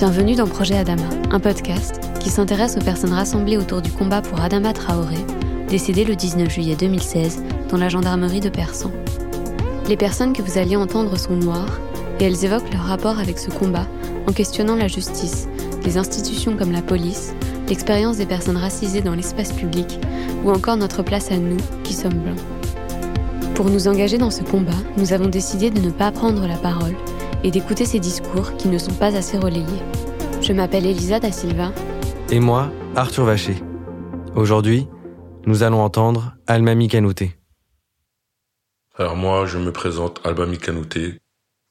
Bienvenue dans Projet Adama, un podcast qui s'intéresse aux personnes rassemblées autour du combat pour Adama Traoré, décédé le 19 juillet 2016 dans la gendarmerie de Persan. Les personnes que vous alliez entendre sont noires et elles évoquent leur rapport avec ce combat en questionnant la justice, les institutions comme la police, l'expérience des personnes racisées dans l'espace public ou encore notre place à nous qui sommes blancs. Pour nous engager dans ce combat, nous avons décidé de ne pas prendre la parole et d'écouter ces discours qui ne sont pas assez relayés. Je m'appelle Elisa da Silva. Et moi, Arthur Vacher. Aujourd'hui, nous allons entendre Almami Kanouté. Alors moi, je me présente Almami Kanouté.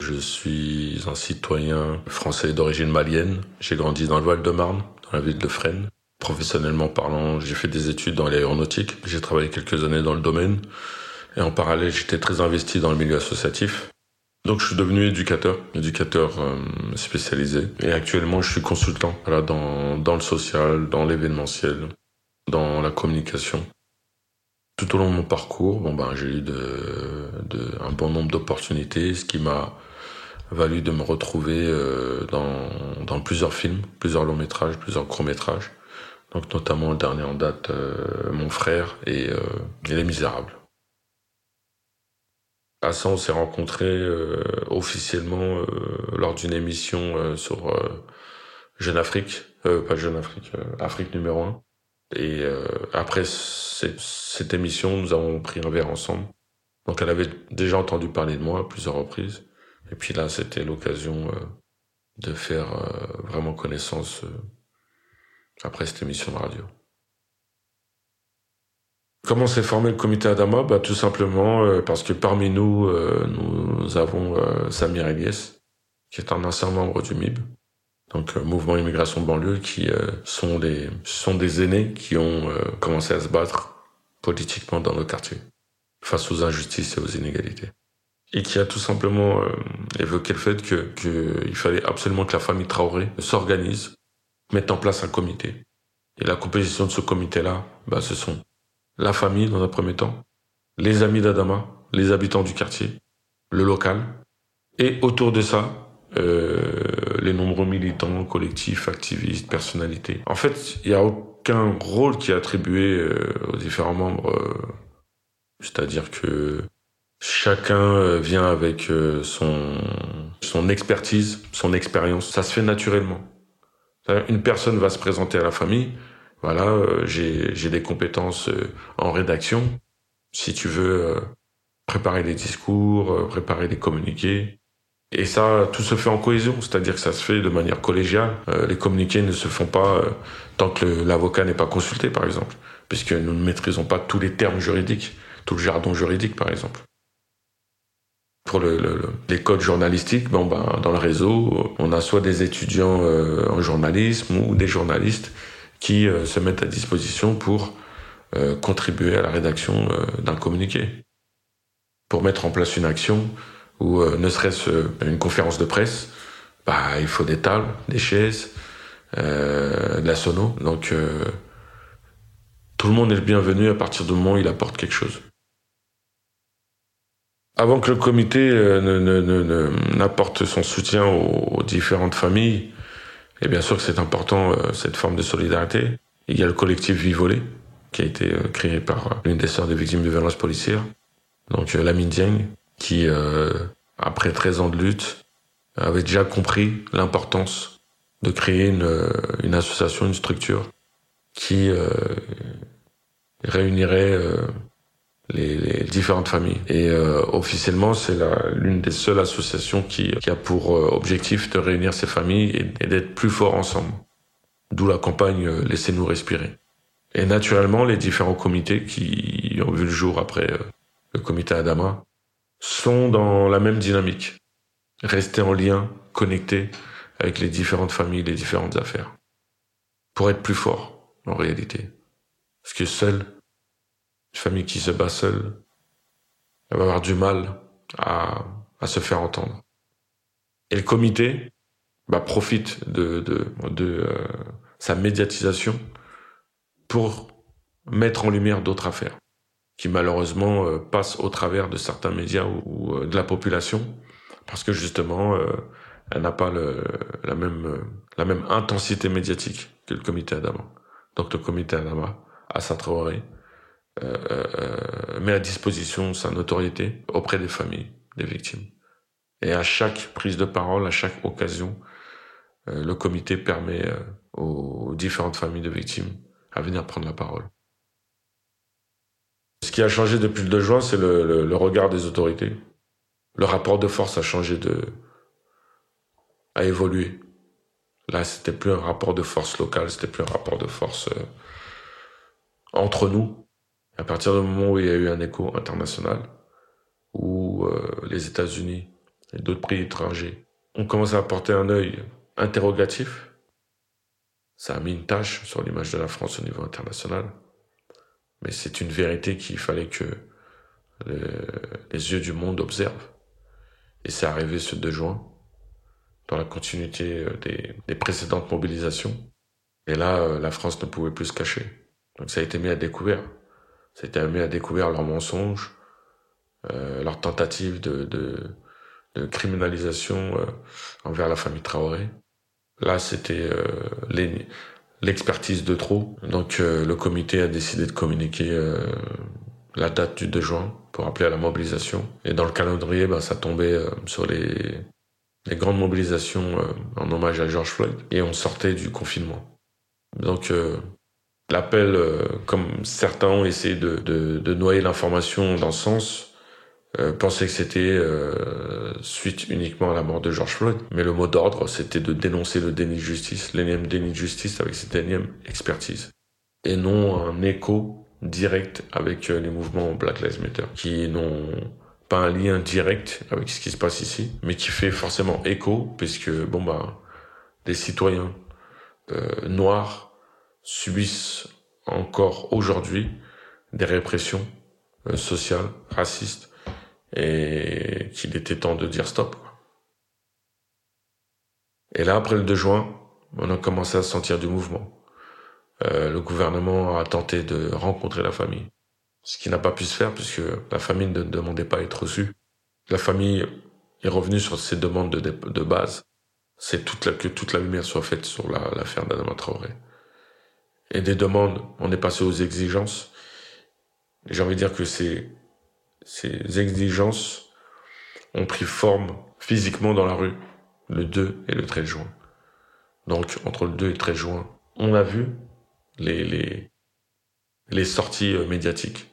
Je suis un citoyen français d'origine malienne. J'ai grandi dans le Val-de-Marne, dans la ville de Fresnes. Professionnellement parlant, j'ai fait des études dans l'aéronautique. J'ai travaillé quelques années dans le domaine. Et en parallèle, j'étais très investi dans le milieu associatif. Donc je suis devenu éducateur, éducateur euh, spécialisé. Et actuellement je suis consultant voilà, dans, le social, dans l'événementiel, dans la communication. Tout au long de mon parcours, bon ben, j'ai eu de, un bon nombre d'opportunités, ce qui m'a valu de me retrouver euh, dans, dans plusieurs films, plusieurs longs métrages, plusieurs courts métrages. Donc notamment le dernier en date, euh, Mon frère et, euh, et Les Misérables. À ça, on s'est rencontrés euh, officiellement euh, lors d'une émission euh, sur Jeune Afrique, pas Jeune Afrique, Afrique numéro 1. Et après cette émission, nous avons pris un verre ensemble. Donc elle avait déjà entendu parler de moi à plusieurs reprises. Et puis là, c'était l'occasion de faire vraiment connaissance après cette émission de radio. Comment s'est formé le comité Adama bah, Tout simplement euh, parce que parmi nous, euh, nous avons euh, Samir Eliès, qui est un ancien membre du MIB, donc Mouvement Immigration banlieue, qui sont, des, sont des aînés qui ont commencé à se battre politiquement dans nos quartiers, face aux injustices et aux inégalités. Et qui a tout simplement évoqué le fait que qu'il fallait absolument que la famille Traoré s'organise, mette en place un comité. Et la composition de ce comité-là, bah, ce sont la famille dans un premier temps, les amis d'Adama, les habitants du quartier, le local, et autour de ça, euh, les nombreux militants, collectifs, activistes, personnalités. En fait, il n'y a aucun rôle qui est attribué euh, aux différents membres. Euh, c'est-à-dire que chacun vient avec son, son expertise, son expérience. Ça se fait naturellement. Une personne va se présenter à la famille, voilà, euh, j'ai des compétences euh, en rédaction. Si tu veux euh, préparer des discours, préparer des communiqués. Et ça, tout se fait en cohésion, c'est-à-dire que ça se fait de manière collégiale. les communiqués ne se font pas tant que l'avocat n'est pas consulté, par exemple, puisque nous ne maîtrisons pas tous les termes juridiques, tout le jargon juridique, par exemple. Pour le, le, les codes journalistiques, bon, ben, dans le réseau, on a soit des étudiants en journalisme ou des journalistes qui euh, se mettent à disposition pour euh, contribuer à la rédaction euh, d'un communiqué, pour mettre en place une action ou ne serait-ce une conférence de presse, bah, il faut des tables, des chaises, de la sono. Donc tout le monde est le bienvenu à partir du moment où il apporte quelque chose. Avant que le comité n'apporte son soutien aux différentes familles, et bien sûr que c'est important, euh, cette forme de solidarité. Il y a le collectif Vivolé, qui a été euh, créé par euh, l'une des sœurs des victimes de violences policières, donc la Dieng, qui, après 13 ans de lutte, avait déjà compris l'importance de créer une, une, association, une structure qui réunirait les, les, différentes familles. Et euh, officiellement, c'est l'une des seules associations qui, qui a pour euh, objectif de réunir ces familles et, d'être plus forts ensemble. D'où la campagne euh, Laissez-nous respirer. Et naturellement, les différents comités qui ont vu le jour après le comité Adama sont dans la même dynamique. Rester en lien, connecté avec les différentes familles, les différentes affaires. Pour être plus fort, en réalité. Parce que seul, une famille qui se bat seule, elle va avoir du mal à, à se faire entendre. Et le comité bah, profite de, de, de euh, sa médiatisation pour mettre en lumière d'autres affaires qui malheureusement euh, passent au travers de certains médias ou, euh, de la population parce que justement elle n'a pas le, la même la même intensité médiatique que le comité Adama. Donc le comité Adama, à sa Traoré, euh, euh, met à disposition sa notoriété auprès des familles des victimes. Et à chaque prise de parole, à chaque occasion, euh, le comité permet aux différentes familles de victimes à venir prendre la parole. Ce qui a changé depuis le 2 juin, c'est le, regard des autorités. Le rapport de force a changé a évolué. Là, c'était plus un rapport de force locale, c'était plus un rapport de force entre nous. À partir du moment où il y a eu un écho international, où euh, les États-Unis et d'autres pays étrangers ont commencé à porter un œil interrogatif, ça a mis une tâche sur l'image de la France au niveau international. Mais c'est une vérité qu'il fallait que le, les yeux du monde observent. Et c'est arrivé ce 2 juin, dans la continuité euh, des, des précédentes mobilisations. Et là, euh, la France ne pouvait plus se cacher. Donc ça a été mis à découvert. C'était mis à découvert leurs mensonges, euh, leurs tentatives de, de, de criminalisation euh, envers la famille Traoré. Là, c'était euh, l'expertise de trop. Donc euh, le comité a décidé de communiquer euh, la date du 2 juin pour appeler à la mobilisation. Et dans le calendrier, bah, ça tombait sur les, les grandes mobilisations en hommage à George Floyd. Et on sortait du confinement. Donc L'appel, euh, comme certains ont essayé de, de, de noyer l'information dans ce sens, euh, pensait que c'était euh, suite uniquement à la mort de George Floyd. Mais le mot d'ordre, c'était de dénoncer le déni de justice, l'énième déni de justice avec cette énième expertise. Et non un écho direct avec les mouvements Black Lives Matter, qui n'ont pas un lien direct avec ce qui se passe ici, mais qui fait forcément écho, puisque, bon bah, des citoyens euh, noirs subissent encore aujourd'hui des répressions euh, sociales, racistes, et qu'il était temps de dire stop. Et là, après le 2 juin, on a commencé à sentir du mouvement. Euh, le gouvernement a tenté de rencontrer la famille, ce qui n'a pas pu se faire puisque la famille ne demandait pas à être reçue. La famille est revenue sur ses demandes de, base. C'est toute la, que toute la lumière soit faite sur l'affaire la, d'Adama Traoré et des demandes, on est passé aux exigences. J'ai envie de dire que ces, ces exigences ont pris forme physiquement dans la rue le 2 et le 13 juin. Donc, entre le 2 et le 13 juin, on a vu les, les, les sorties euh, médiatiques,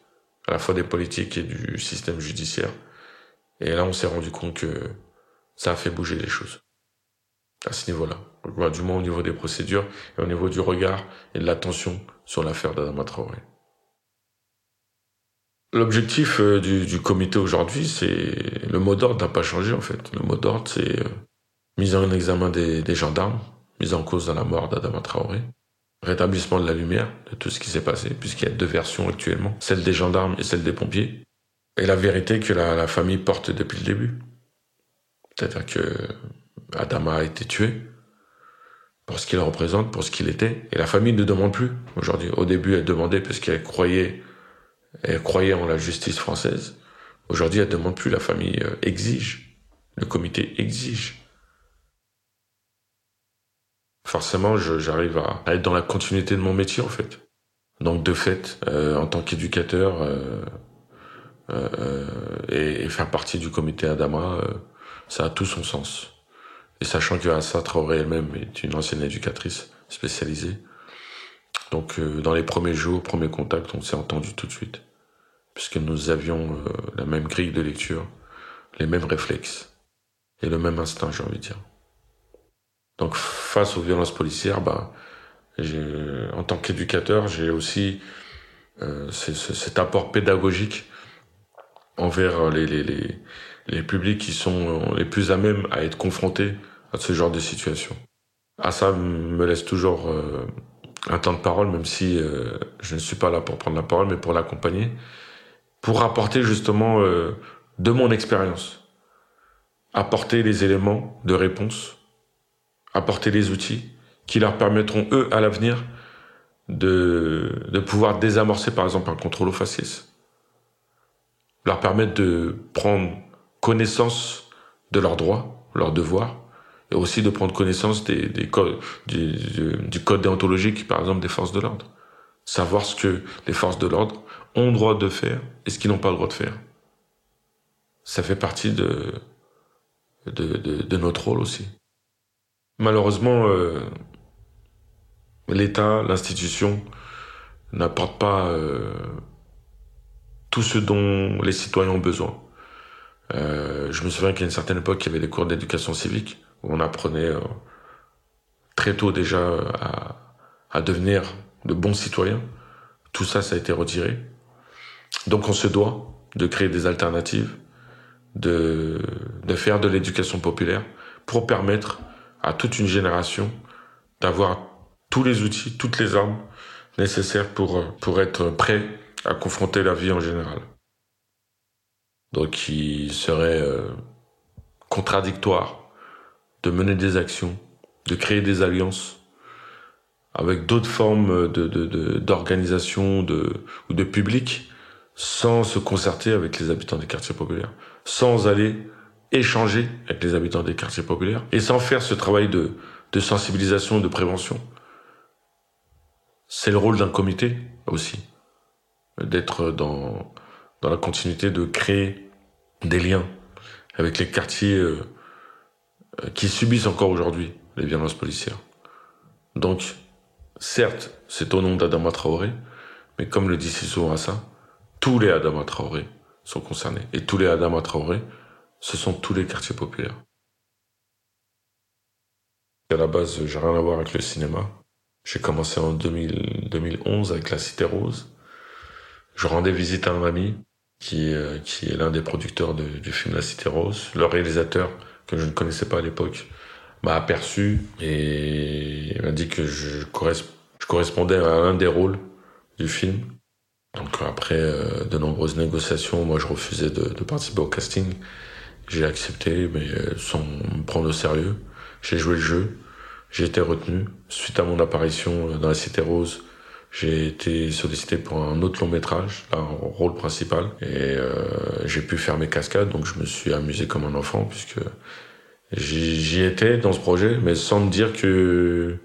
à la fois des politiques et du système judiciaire. Et là, on s'est rendu compte que ça a fait bouger les choses à ce niveau-là. Du moins au niveau des procédures et au niveau du regard et de l'attention sur l'affaire d'Adama Traoré. L'objectif euh, du, du, comité aujourd'hui, c'est le mot d'ordre n'a pas changé en fait. Le mot d'ordre, c'est euh, mise en examen des, gendarmes, mise en cause dans la mort d'Adama Traoré, rétablissement de la lumière de tout ce qui s'est passé, puisqu'il y a deux versions actuellement, celle des gendarmes et celle des pompiers, et la vérité que la, la famille porte depuis le début. C'est-à-dire que Adama a été tué pour ce qu'il représente, pour ce qu'il était. Et la famille ne demande plus aujourd'hui. Au début, elle demandait parce qu'elle croyait, elle croyait en la justice française. Aujourd'hui, elle demande plus. La famille euh, exige. Le comité exige. Forcément, j'arrive à, être dans la continuité de mon métier en fait. Donc de fait, euh, en tant qu'éducateur euh, euh, et, et, faire partie du comité Adama, euh, ça a tout son sens. Et sachant que Assa Traoré elle-même est une ancienne éducatrice spécialisée. Donc euh, dans les premiers jours, premiers contacts, on s'est entendu tout de suite. Puisque nous avions euh, la même grille de lecture, les mêmes réflexes et le même instinct, j'ai envie de dire. Donc face aux violences policières, bah, en tant qu'éducateur, j'ai aussi euh, cet apport pédagogique envers les, les, les, les publics qui sont les plus à même à être confrontés à ce genre de situation. Ah ça me laisse toujours euh, un temps de parole, même si euh, je ne suis pas là pour prendre la parole, mais pour l'accompagner, pour apporter justement euh, de mon expérience, apporter les éléments de réponse, apporter les outils qui leur permettront eux à l'avenir de, de pouvoir désamorcer par exemple un contrôle au faciès, leur permettre de prendre connaissance de leurs droits, leurs devoirs, et aussi de prendre connaissance des, des codes, du, code déontologique, par exemple, des forces de l'ordre. Savoir ce que les forces de l'ordre ont le droit de faire et ce qu'ils n'ont pas le droit de faire. Ça fait partie de, de, de, de notre rôle aussi. Malheureusement, euh, l'État, l'institution, n'apporte pas euh, tout ce dont les citoyens ont besoin. Euh, je me souviens qu'à une certaine époque, il y avait des cours d'éducation civique où on apprenait euh, très tôt déjà à, devenir de bons citoyens. Tout ça, ça a été retiré. Donc on se doit de créer des alternatives, de, de faire de l'éducation populaire pour permettre à toute une génération d'avoir tous les outils, toutes les armes nécessaires pour, pour être prêt à confronter la vie en général. Donc il serait euh, contradictoire de mener des actions, de créer des alliances avec d'autres formes d'organisation ou de public sans se concerter avec les habitants des quartiers populaires, sans aller échanger avec les habitants des quartiers populaires et sans faire ce travail de, de sensibilisation, de prévention. C'est le rôle d'un comité aussi, d'être dans, dans la continuité de créer des liens avec les quartiers euh, qui subissent encore aujourd'hui les violences policières. Donc, certes, c'est au nom d'Adama Traoré, mais comme le dit Sissou Rassa, tous les Adama Traoré sont concernés. Et tous les Adama Traoré, ce sont tous les quartiers populaires. À la base, j'ai rien à voir avec le cinéma. J'ai commencé en 2011 avec La Cité Rose. Je rendais visite à un ami qui, euh, qui est l'un des producteurs du film La Cité Rose. Le réalisateur, que je ne connaissais pas à l'époque, m'a aperçu et m'a dit que je, je correspondais à un des rôles du film. Donc après euh, de nombreuses négociations, moi je refusais de, de participer au casting. J'ai accepté, mais euh, sans me prendre au sérieux. J'ai joué le jeu. J'ai été retenu. Suite à mon apparition dans la Cité Rose, j'ai été sollicité pour un autre long métrage, un rôle principal, et euh, j'ai pu faire mes cascades, donc je me suis amusé comme un enfant, puisque j'y étais dans ce projet, mais sans me dire que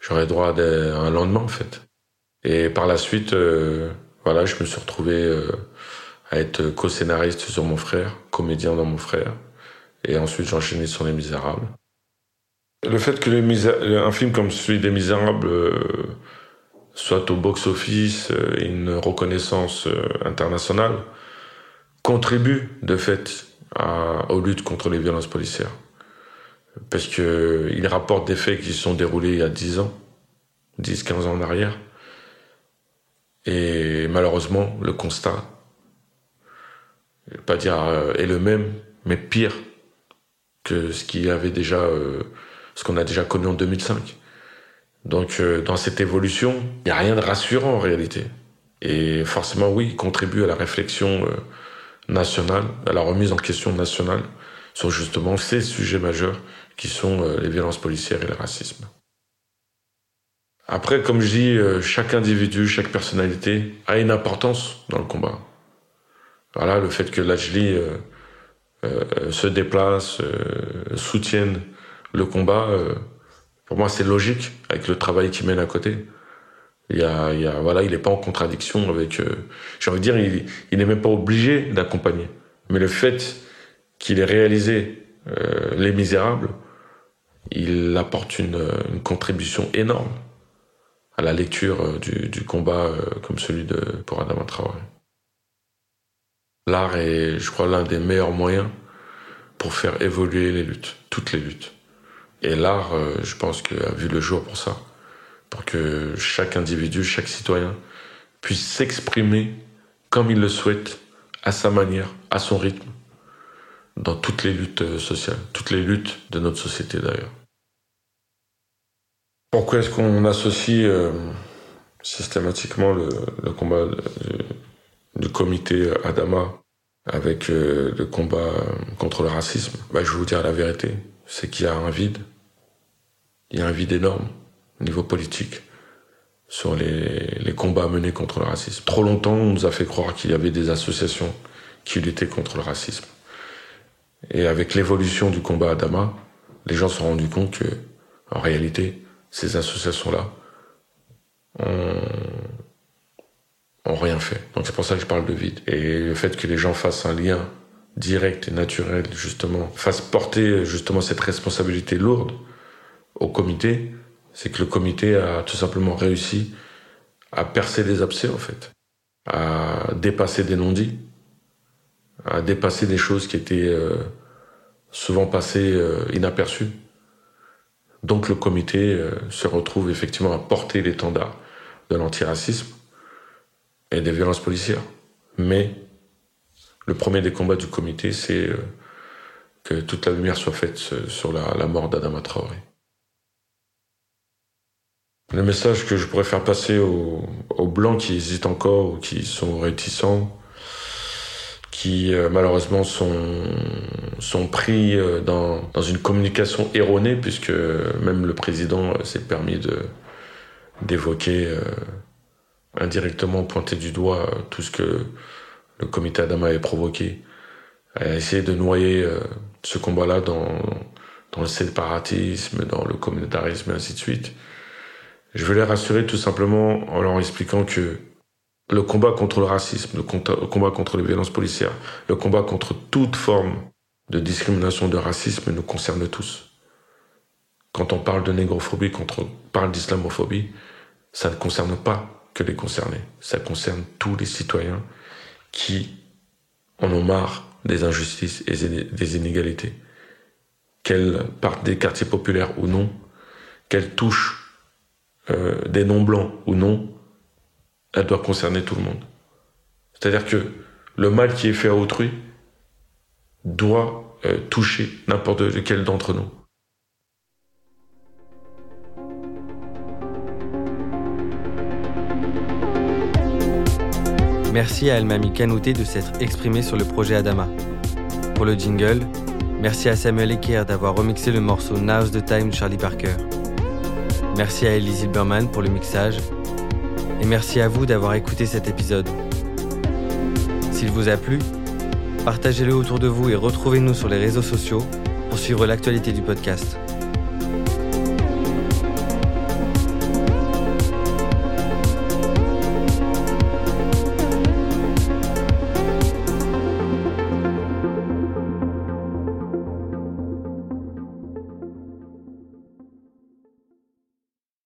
j'aurais droit à un lendemain, en fait. Et par la suite, euh, voilà, je me suis retrouvé euh, à être co-scénariste sur mon frère, comédien dans mon frère, et ensuite j'ai enchaîné sur Les Misérables. Le fait que les un film comme celui des Misérables euh, soit au box-office et une reconnaissance internationale contribue de fait à, aux luttes contre les violences policières. Parce que il rapporte des faits qui se sont déroulés il y a 10 ans, 10, 15 ans en arrière. Et malheureusement, le constat, pas dire euh, est le même, mais pire que ce qu'il avait déjà, euh, ce qu'on a déjà connu en 2005. Donc, euh, dans cette évolution, il n'y a rien de rassurant en réalité. Et forcément, oui, il contribue à la réflexion nationale, à la remise en question nationale sur justement ces sujets majeurs qui sont les violences policières et le racisme. Après, comme je dis, euh, chaque individu, chaque personnalité a une importance dans le combat. Voilà, le fait que Lajli euh, euh, se déplace, euh, soutienne le combat, euh, pour moi c'est logique avec le travail qu'il mène à côté. Il y n'est pas en contradiction avec. J'ai envie de dire, il, n'est même pas obligé d'accompagner. Mais le fait qu'il ait réalisé Les Misérables, il apporte une, contribution énorme à la lecture euh, du, combat euh, comme celui de pour Adama Traoré. L'art est, je crois, l'un des meilleurs moyens pour faire évoluer les luttes, toutes les luttes. Et l'art, euh, je pense qu'il a vu le jour pour ça, pour que chaque individu, chaque citoyen puisse s'exprimer comme il le souhaite, à sa manière, à son rythme, dans toutes les luttes sociales, toutes les luttes de notre société d'ailleurs. Pourquoi est-ce qu'on associe euh, systématiquement le, combat du comité Adama avec euh, le combat contre le racisme? Bah, Je vais vous dire la vérité, c'est qu'il y a un vide. Il y a un vide énorme au niveau politique sur les, combats menés contre le racisme. Trop longtemps, on nous a fait croire qu'il y avait des associations qui luttaient contre le racisme. Et avec l'évolution du combat Adama, les gens se sont rendus compte que, en réalité, ces associations-là ont, ont rien fait. Donc c'est pour ça que je parle de vide. Et le fait que les gens fassent un lien direct et naturel, justement, fassent porter justement cette responsabilité lourde au comité, c'est que le comité a tout simplement réussi à percer des abcès, en fait, à dépasser des non-dits, à dépasser des choses qui étaient euh, souvent passées euh, inaperçues. Donc le comité euh, se retrouve effectivement à porter l'étendard de l'antiracisme et des violences policières. Mais le premier des combats du comité, c'est que toute la lumière soit faite sur la, mort d'Adama Traoré. Le message que je pourrais faire passer aux, blancs qui hésitent encore ou qui sont réticents, qui euh, malheureusement sont, pris euh, dans, une communication erronée, puisque même le président s'est permis d'évoquer euh, indirectement, pointer du doigt tout ce que le comité Adama avait provoqué, à essayer de noyer ce combat-là dans, dans le séparatisme, dans le communautarisme et ainsi de suite. Je veux les rassurer tout simplement en leur expliquant que le combat contre le racisme, le combat contre les violences policières, le combat contre toute forme de discrimination, de racisme nous concerne tous. Quand on parle de négrophobie, quand on parle d'islamophobie, ça ne concerne pas que les concernés. Ça concerne tous les citoyens qui en ont marre des injustices et des inégalités. Qu'elles partent des quartiers populaires ou non, qu'elles touchent euh, des noms blancs ou non, elle doit concerner tout le monde. C'est-à-dire que le mal qui est fait à autrui doit euh, toucher n'importe lequel d'entre nous. Merci à Elmami Kanouté de s'être exprimé sur le projet Adama. Pour le jingle, merci à Samuel Eker d'avoir remixé le morceau Now's the Time de Charlie Parker. Merci à Ellie Zilberman pour le mixage. Et merci à vous d'avoir écouté cet épisode. S'il vous a plu, partagez-le autour de vous et retrouvez-nous sur les réseaux sociaux pour suivre l'actualité du podcast.